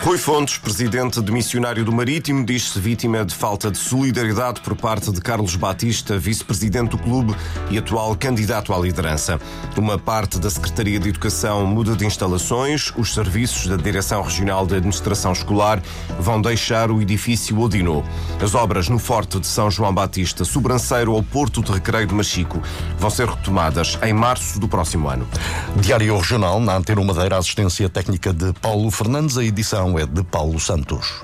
Rui Fontes, presidente de Missionário do Marítimo, diz-se vítima de falta de solidariedade por parte de Carlos Batista, vice-presidente do clube e atual candidato à liderança. Uma parte da Secretaria de Educação muda de instalações, os serviços da Direção Regional de Administração Escolar vão deixar o edifício Odinô. As obras no Forte de São João Batista, sobranceiro ao Porto de Recreio de Machico, vão ser retomadas em março do próximo ano. Diário Regional, na Antena Madeira, assistência técnica de Paulo Fernandes, a edição é de Paulo Santos.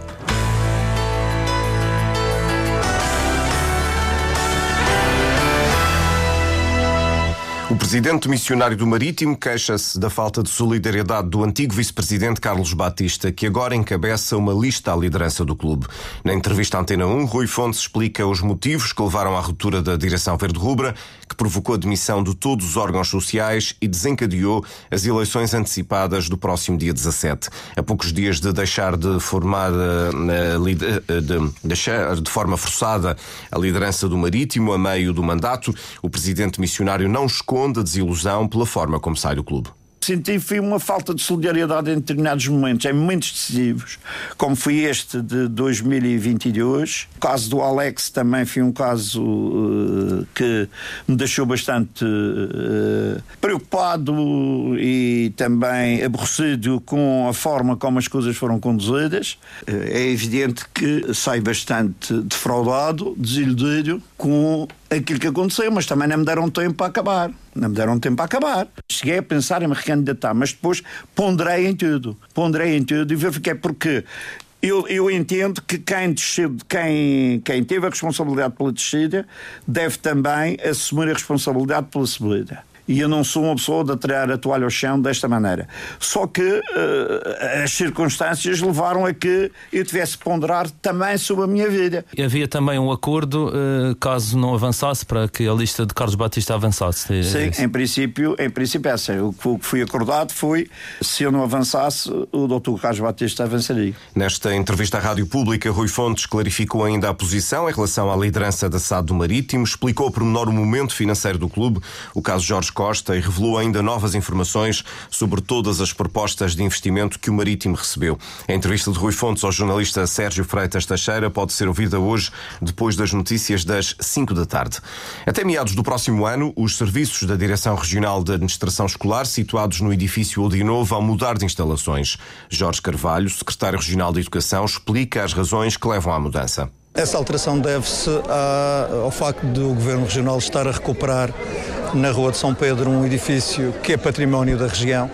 Presidente missionário do Marítimo queixa-se da falta de solidariedade do antigo vice-presidente Carlos Batista, que agora encabeça uma lista à liderança do clube. Na entrevista à Antena 1, Rui Fontes explica os motivos que levaram à ruptura da direção verde-rubra, que provocou a demissão de todos os órgãos sociais e desencadeou as eleições antecipadas do próximo dia 17. A poucos dias de deixar de formar eh, eh, de, deixar de forma forçada a liderança do Marítimo a meio do mandato, o presidente missionário não esconde desilusão pela forma como sai do clube. Senti foi uma falta de solidariedade em determinados momentos, em momentos decisivos, como foi este de 2022. O caso do Alex também foi um caso uh, que me deixou bastante uh, preocupado e também aborrecido com a forma como as coisas foram conduzidas. Uh, é evidente que sai bastante defraudado, desiludido com aquilo que aconteceu, mas também não me deram tempo para acabar. Não me deram tempo para acabar. Cheguei a pensar em me recandidatar, mas depois ponderei em tudo. Ponderei em tudo e verifiquei porque eu, eu, entendo que quem, desceu, quem, quem teve a responsabilidade pela descida deve também assumir a responsabilidade pela subida e eu não sou uma pessoa de atirar a toalha ao chão desta maneira. Só que uh, as circunstâncias levaram a que eu tivesse que ponderar também sobre a minha vida. Havia também um acordo, uh, caso não avançasse, para que a lista de Carlos Batista avançasse. É Sim, em princípio, em princípio essa. O que foi acordado foi, se eu não avançasse, o doutor Carlos Batista avançaria. Nesta entrevista à Rádio Pública, Rui Fontes clarificou ainda a posição em relação à liderança da SAD do Marítimo, explicou por menor o momento financeiro do clube, o caso Jorge Costa e revelou ainda novas informações sobre todas as propostas de investimento que o Marítimo recebeu. A entrevista de Rui Fontes ao jornalista Sérgio Freitas Teixeira pode ser ouvida hoje, depois das notícias das 5 da tarde. Até meados do próximo ano, os serviços da Direção Regional de Administração Escolar, situados no edifício Odinô, vão mudar de instalações. Jorge Carvalho, secretário regional de Educação, explica as razões que levam à mudança. Essa alteração deve-se ao facto do Governo Regional estar a recuperar na Rua de São Pedro um edifício que é património da região.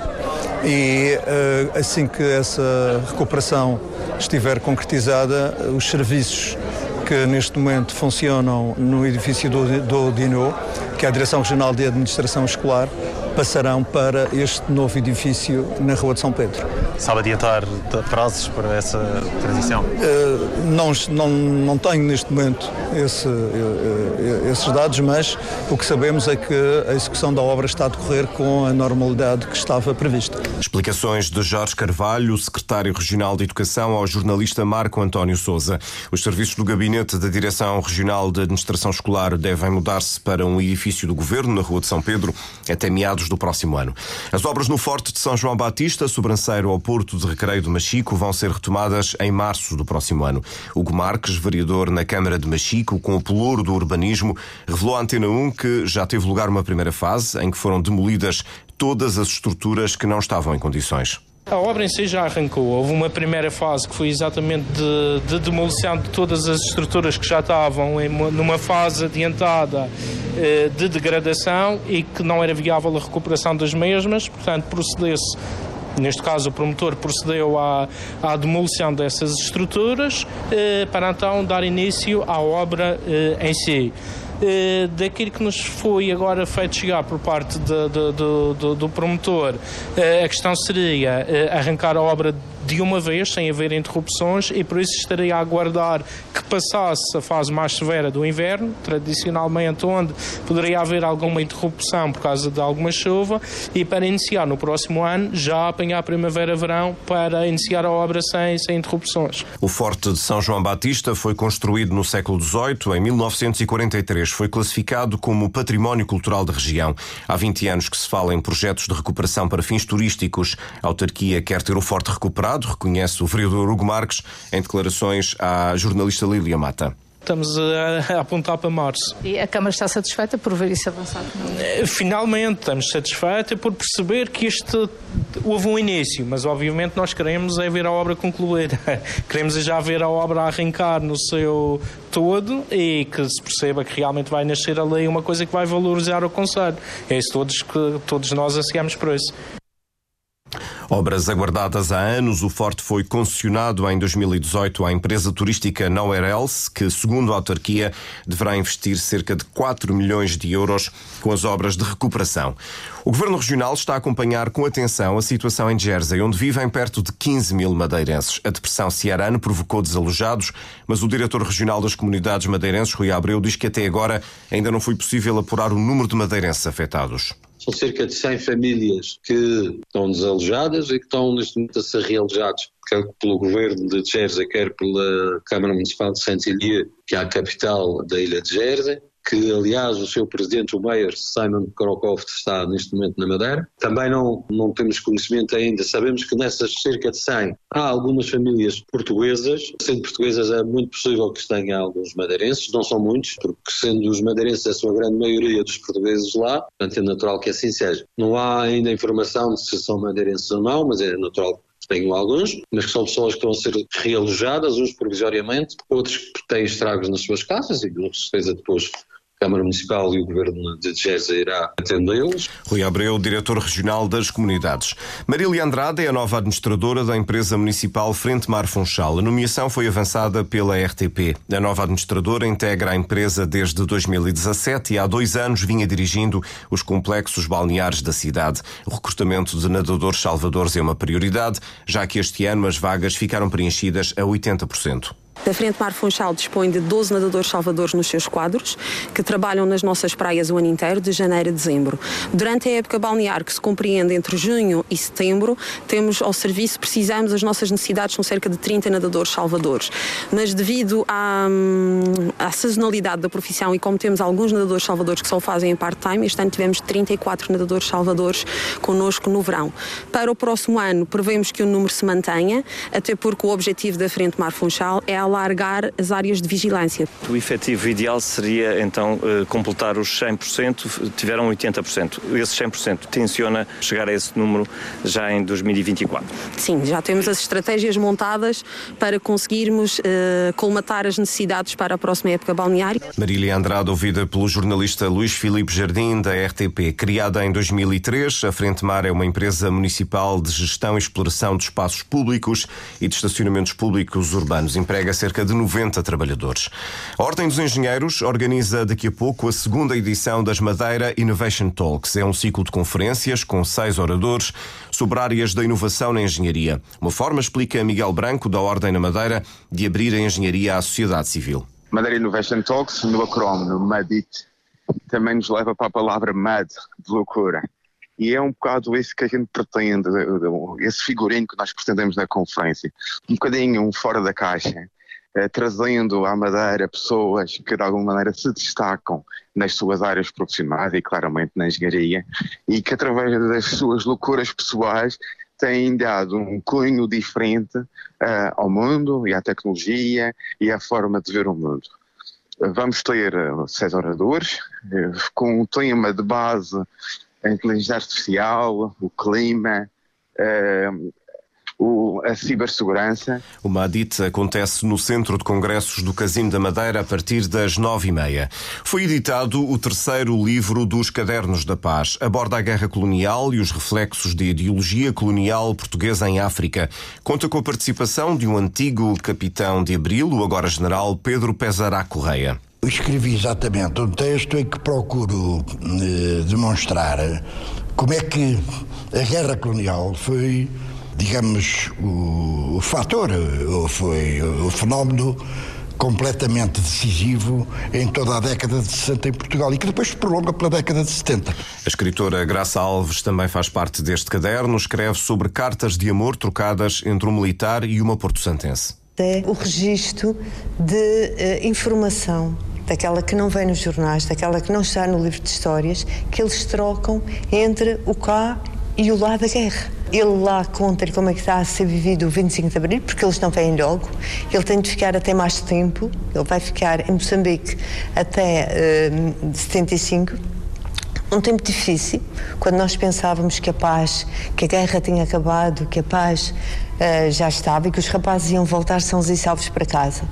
E eh, assim que essa recuperação estiver concretizada, os serviços que neste momento funcionam no edifício do, do DINO, que é a Direção Regional de Administração Escolar, passarão para este novo edifício na Rua de São Pedro. Sabe adiantar prazos para essa transição? Uh, não, não, não tenho neste momento esse, uh, esses dados, mas o que sabemos é que a execução da obra está a decorrer com a normalidade que estava prevista. Explicações de Jorge Carvalho, secretário regional de Educação, ao jornalista Marco António Souza. Os serviços do gabinete da Direção Regional de Administração Escolar devem mudar-se para um edifício do governo na Rua de São Pedro até meados do próximo ano. As obras no Forte de São João Batista, sobranceiro ao Porto de Recreio de Machico, vão ser retomadas em março do próximo ano. Hugo Marques, vereador na Câmara de Machico, com o pelouro do urbanismo, revelou à Antena 1 que já teve lugar uma primeira fase em que foram demolidas todas as estruturas que não estavam em condições. A obra em si já arrancou. Houve uma primeira fase que foi exatamente de, de demolição de todas as estruturas que já estavam em, numa fase adiantada eh, de degradação e que não era viável a recuperação das mesmas, portanto, procedesse Neste caso, o promotor procedeu à, à demolição dessas estruturas eh, para então dar início à obra eh, em si. Eh, daquilo que nos foi agora feito chegar por parte de, de, de, do promotor, eh, a questão seria eh, arrancar a obra de uma vez, sem haver interrupções, e por isso estaria a aguardar que passasse a fase mais severa do inverno, tradicionalmente onde poderia haver alguma interrupção por causa de alguma chuva, e para iniciar no próximo ano já apanhar primavera-verão para iniciar a obra sem, sem interrupções. O Forte de São João Batista foi construído no século XVIII, em 1943. Foi classificado como Património Cultural da região. Há 20 anos que se fala em projetos de recuperação para fins turísticos. A autarquia quer ter o Forte recuperado, reconhece o vereador Hugo Marques em declarações à jornalista Lília Mata. Estamos a, a, apontar para março. E a Câmara está satisfeita por ver isso avançar? Eh, finalmente, estamos satisfeitos por perceber que este houve um início, mas obviamente nós queremos é ver a obra concluir. queremos já ver a obra arrancar no seu todo e que se perceba que realmente vai nascer ali uma coisa que vai valorizar o Conselho. É isso todos que todos nós ansiamos por isso. Obras aguardadas há anos, o Forte foi concessionado em 2018 à empresa turística Nowhere Else, que, segundo a autarquia, deverá investir cerca de 4 milhões de euros com as obras de recuperação. O Governo Regional está a acompanhar com atenção a situação em Jersey, onde vivem perto de 15 mil madeirenses. A depressão cearana provocou desalojados, mas o diretor regional das comunidades madeirenses, Rui Abreu, diz que até agora ainda não foi possível apurar o número de madeirenses afetados. São cerca de 100 famílias que estão desalojadas e que estão neste momento a ser realojados, quer pelo governo de Jersey, quer pela Câmara Municipal de Saint-Hélier, que é a capital da ilha de Jersey que aliás o seu presidente, o Mayor Simon Krokov, está neste momento na Madeira. Também não, não temos conhecimento ainda, sabemos que nessas cerca de 100 há algumas famílias portuguesas, sendo portuguesas é muito possível que tenha alguns madeirenses, não são muitos, porque sendo os madeirenses a sua grande maioria dos portugueses lá, portanto é natural que assim seja. Não há ainda informação de se são madeirenses ou não, mas é natural tenho alguns, mas que são pessoas que vão ser realojadas, uns provisoriamente, outros que têm estragos nas suas casas e com certeza depois Câmara Municipal e o Governo de Gesa irá atendê-los. Rui Abreu, diretor regional das comunidades. Marília Andrade é a nova administradora da empresa municipal Frente Mar Funchal. A nomeação foi avançada pela RTP. A nova administradora integra a empresa desde 2017 e há dois anos vinha dirigindo os complexos balneares da cidade. O recrutamento de nadadores salvadores é uma prioridade, já que este ano as vagas ficaram preenchidas a 80%. A Frente Mar Funchal dispõe de 12 nadadores salvadores nos seus quadros, que trabalham nas nossas praias o ano inteiro, de janeiro a dezembro. Durante a época balnear, que se compreende entre junho e setembro, temos ao serviço, precisamos, as nossas necessidades são cerca de 30 nadadores salvadores. Mas devido à, hum, à sazonalidade da profissão e como temos alguns nadadores salvadores que só fazem em part-time, este ano tivemos 34 nadadores salvadores connosco no verão. Para o próximo ano, prevemos que o número se mantenha, até porque o objetivo da Frente Mar Funchal é alargar as áreas de vigilância. O efetivo ideal seria então eh, completar os 100%, tiveram 80%. Esse 100% tenciona chegar a esse número já em 2024. Sim, já temos as estratégias montadas para conseguirmos uh, colmatar as necessidades para a próxima época balneária. Marília Andrade, ouvida pelo jornalista Luís Filipe Jardim, da RTP. Criada em 2003, a Frente Mar é uma empresa municipal de gestão e exploração de espaços públicos e de estacionamentos públicos urbanos. Emprega cerca de 90 trabalhadores. A Ordem dos Engenheiros organiza daqui a pouco a segunda edição das Madeira Innovation Talks. É um ciclo de conferências com seis oradores sobre áreas da inovação na engenharia. Uma forma, explica Miguel Branco, da Ordem na Madeira, de abrir a engenharia à sociedade civil. Madeira Innovation Talks, no acrónimo MADIT, também nos leva para a palavra MAD, de loucura. E é um bocado isso que a gente pretende, esse figurino que nós pretendemos na conferência. Um bocadinho fora da caixa eh, trazendo à Madeira pessoas que de alguma maneira se destacam nas suas áreas profissionais e claramente na engenharia e que através das suas loucuras pessoais têm dado um cunho diferente uh, ao mundo e à tecnologia e à forma de ver o mundo. Vamos ter uh, seis oradores uh, com um tema de base a inteligência artificial, o clima, o, a cibersegurança. O MADIT acontece no Centro de Congressos do Casino da Madeira a partir das nove e meia. Foi editado o terceiro livro dos Cadernos da Paz. Aborda a guerra colonial e os reflexos da ideologia colonial portuguesa em África. Conta com a participação de um antigo capitão de Abril, o agora general Pedro Pesará Correia. Eu escrevi exatamente um texto em que procuro eh, demonstrar como é que a guerra colonial foi digamos, o, o fator, ou foi o fenómeno completamente decisivo em toda a década de 60 em Portugal e que depois se prolonga pela década de 70. A escritora Graça Alves também faz parte deste caderno, escreve sobre cartas de amor trocadas entre um militar e uma porto-santense. É o registro de uh, informação daquela que não vem nos jornais, daquela que não está no livro de histórias, que eles trocam entre o cá e o lá da guerra. Ele lá conta-lhe como é que está a ser vivido o 25 de Abril, porque eles não vêm logo. Ele tem de ficar até mais tempo. Ele vai ficar em Moçambique até uh, 75 um tempo difícil, quando nós pensávamos que a paz, que a guerra tinha acabado, que a paz uh, já estava e que os rapazes iam voltar sãos e salvos para casa.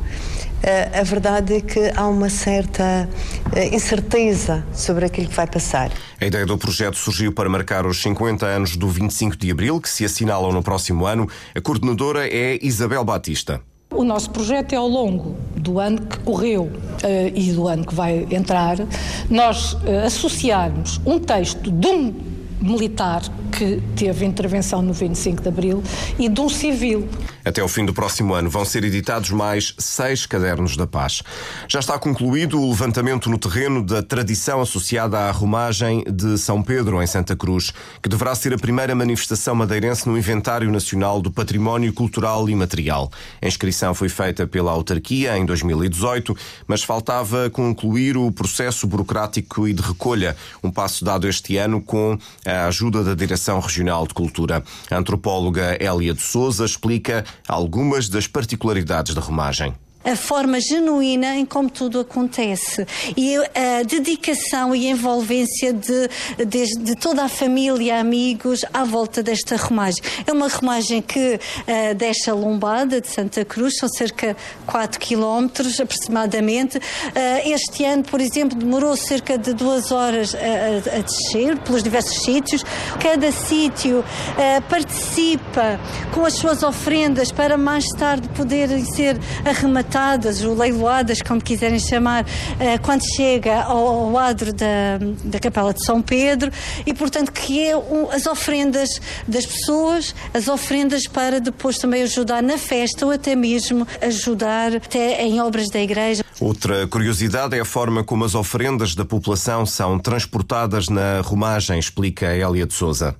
Uh, a verdade é que há uma certa uh, incerteza sobre aquilo que vai passar. A ideia do projeto surgiu para marcar os 50 anos do 25 de Abril, que se assinalam no próximo ano. A coordenadora é Isabel Batista. O nosso projeto é ao longo do ano que correu uh, e do ano que vai entrar, nós uh, associarmos um texto de um militar que teve intervenção no 25 de Abril e de um civil. Até o fim do próximo ano vão ser editados mais seis cadernos da paz. Já está concluído o levantamento no terreno da tradição associada à romagem de São Pedro, em Santa Cruz, que deverá ser a primeira manifestação madeirense no Inventário Nacional do Património Cultural e Material. A inscrição foi feita pela autarquia em 2018, mas faltava concluir o processo burocrático e de recolha, um passo dado este ano com a ajuda da Direção Regional de Cultura. A antropóloga Hélia de Souza explica algumas das particularidades da romagem a forma genuína em como tudo acontece e a dedicação e envolvência de, de, de toda a família, amigos à volta desta romagem. É uma romagem que uh, deixa Lombada de Santa Cruz, são cerca de 4 quilómetros aproximadamente. Uh, este ano, por exemplo, demorou cerca de duas horas a, a descer pelos diversos sítios. Cada sítio uh, participa com as suas ofrendas para mais tarde poderem ser arrematadas ou leiloadas, como quiserem chamar, eh, quando chega ao, adro da, da Capela de São Pedro e, portanto, que é as ofrendas das pessoas, as ofrendas para depois também ajudar na festa ou até mesmo ajudar até em obras da igreja. Outra curiosidade é a forma como as ofrendas da população são transportadas na romagem, explica Hélia de Souza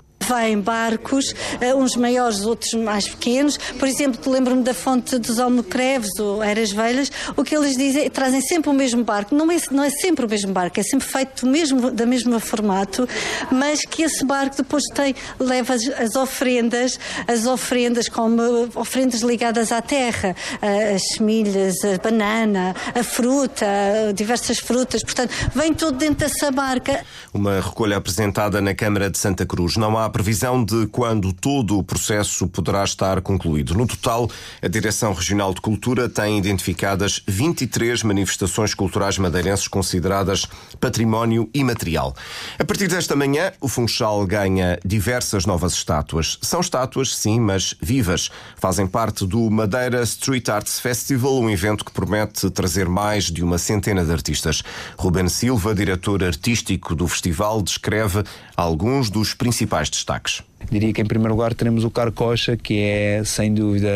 em barcos, uh, uns maiores, outros mais pequenos. Por exemplo, lembro-me da fonte dos Almocreves ou Eras Velhas, o que eles dizem, trazem sempre o mesmo barco. Não é, não é sempre o mesmo barco, é sempre feito do mesmo, da mesma formato, mas que esse barco depois tem, leva as, as ofrendas, as ofrendas como ofrendas ligadas à terra, uh, as semilhas, a banana, a fruta, diversas frutas. Portanto, vem tudo dentro dessa barca. Uma recolha apresentada na Câmara de Santa Cruz. Não há previsão de quando todo o processo poderá estar concluído. No total, a Direção Regional de Cultura tem identificadas 23 manifestações culturais madeirenses consideradas património imaterial. A partir desta manhã, o Funchal ganha diversas novas estátuas. São estátuas, sim, mas vivas. Fazem parte do Madeira Street Arts Festival, um evento que promete trazer mais de uma centena de artistas. Ruben Silva, diretor artístico do festival, descreve alguns dos principais destaques destaques. Diria que em primeiro lugar teremos o Carcocha, que é sem dúvida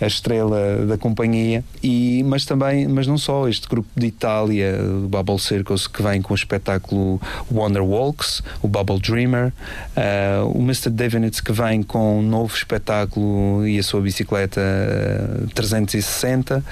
a estrela da companhia, e, mas também, mas não só, este grupo de Itália, o Bubble Circus, que vem com o espetáculo Wonder Walks, o Bubble Dreamer, uh, o Mr. Davenitz que vem com um novo espetáculo e a sua bicicleta uh, 360,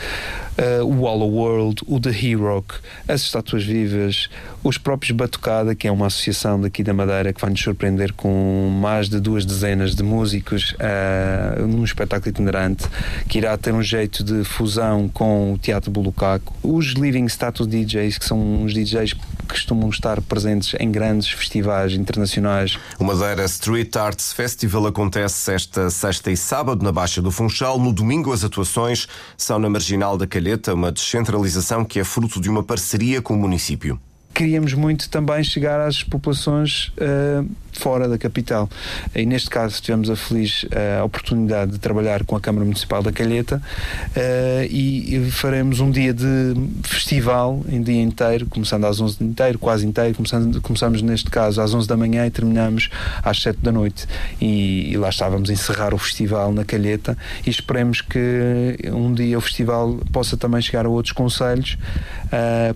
uh, o Hollow World, o The Hero, as estátuas vivas, os próprios Batucada, que é uma associação daqui da Madeira que vai nos surpreender com mais de duas dezenas de músicos uh, num espetáculo itinerante que irá ter um jeito de fusão com o Teatro Bulucaco. Os Living Status DJs, que são uns DJs que costumam estar presentes em grandes festivais internacionais. O Madeira Street Arts Festival acontece esta sexta e sábado na Baixa do Funchal. No domingo, as atuações são na Marginal da Calheta, uma descentralização que é fruto de uma parceria com o município. Queríamos muito também chegar às populações uh, fora da capital. E neste caso tivemos a feliz uh, oportunidade de trabalhar com a Câmara Municipal da Calheta e, e, faremos um dia de festival em dia inteiro, começando às 11 inteiro, quase inteiro, começando, começamos neste caso às 11 da manhã e terminamos às 7 da noite. E, e lá estávamos a encerrar o festival na Calheta e esperemos que um dia o festival possa também chegar a outros conselhos.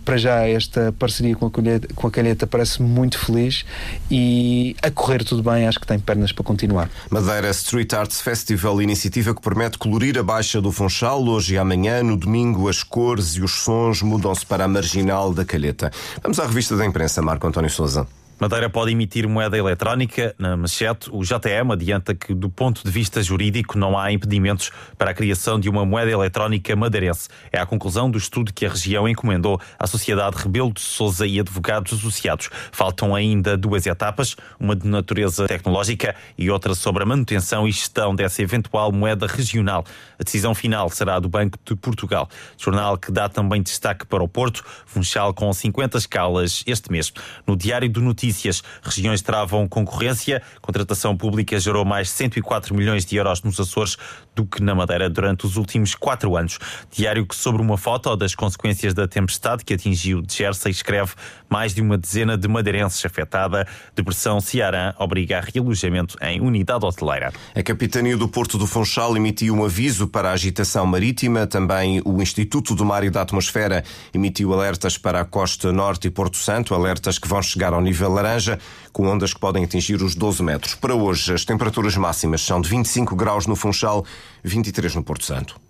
Para já esta parceria com a Com a Calheta parece muito feliz e a correr tudo bem, acho que tem pernas para continuar. Madeira Street Arts Festival, iniciativa que permite colorir a Baixa do Funchal. Hoje e amanhã, no domingo, as cores e os sons mudam-se para a marginal da Calheta. Vamos à revista da imprensa, Marco António Souza. Madeira pode emitir moeda eletrónica na manchete. O JTM adianta que, do ponto de vista jurídico, não há impedimentos para a criação de uma moeda eletrónica madeirense. É a conclusão do estudo que a região encomendou à Sociedade Rebelo de Souza e advogados associados. Faltam ainda duas etapas, uma de natureza tecnológica e outra sobre a manutenção e gestão dessa eventual moeda regional. A decisão final será do Banco de Portugal. Jornal que dá também destaque para o Porto, Funchal com 50 escalas este mês. No Diário do Notícias notícias. Regiões travam concorrência. Contratação pública gerou mais 104 milhões de euros nos Açores do que na Madeira durante os últimos quatro anos. Diário que, sobre uma foto das consequências da tempestade que atingiu Jersey, escreve mais de uma dezena de madeirenses afetada. Depressão Ceará obriga a realojamento em unidade hoteleira. A Capitania do Porto do Funchal emitiu um aviso para a agitação marítima. Também o Instituto do Mar e da Atmosfera emitiu alertas para a costa norte e Porto Santo, alertas que vão chegar ao nível laranja, com ondas que podem atingir os 12 metros. Para hoje, as temperaturas máximas são de 25 graus no Funchal, 23 no Porto Santo.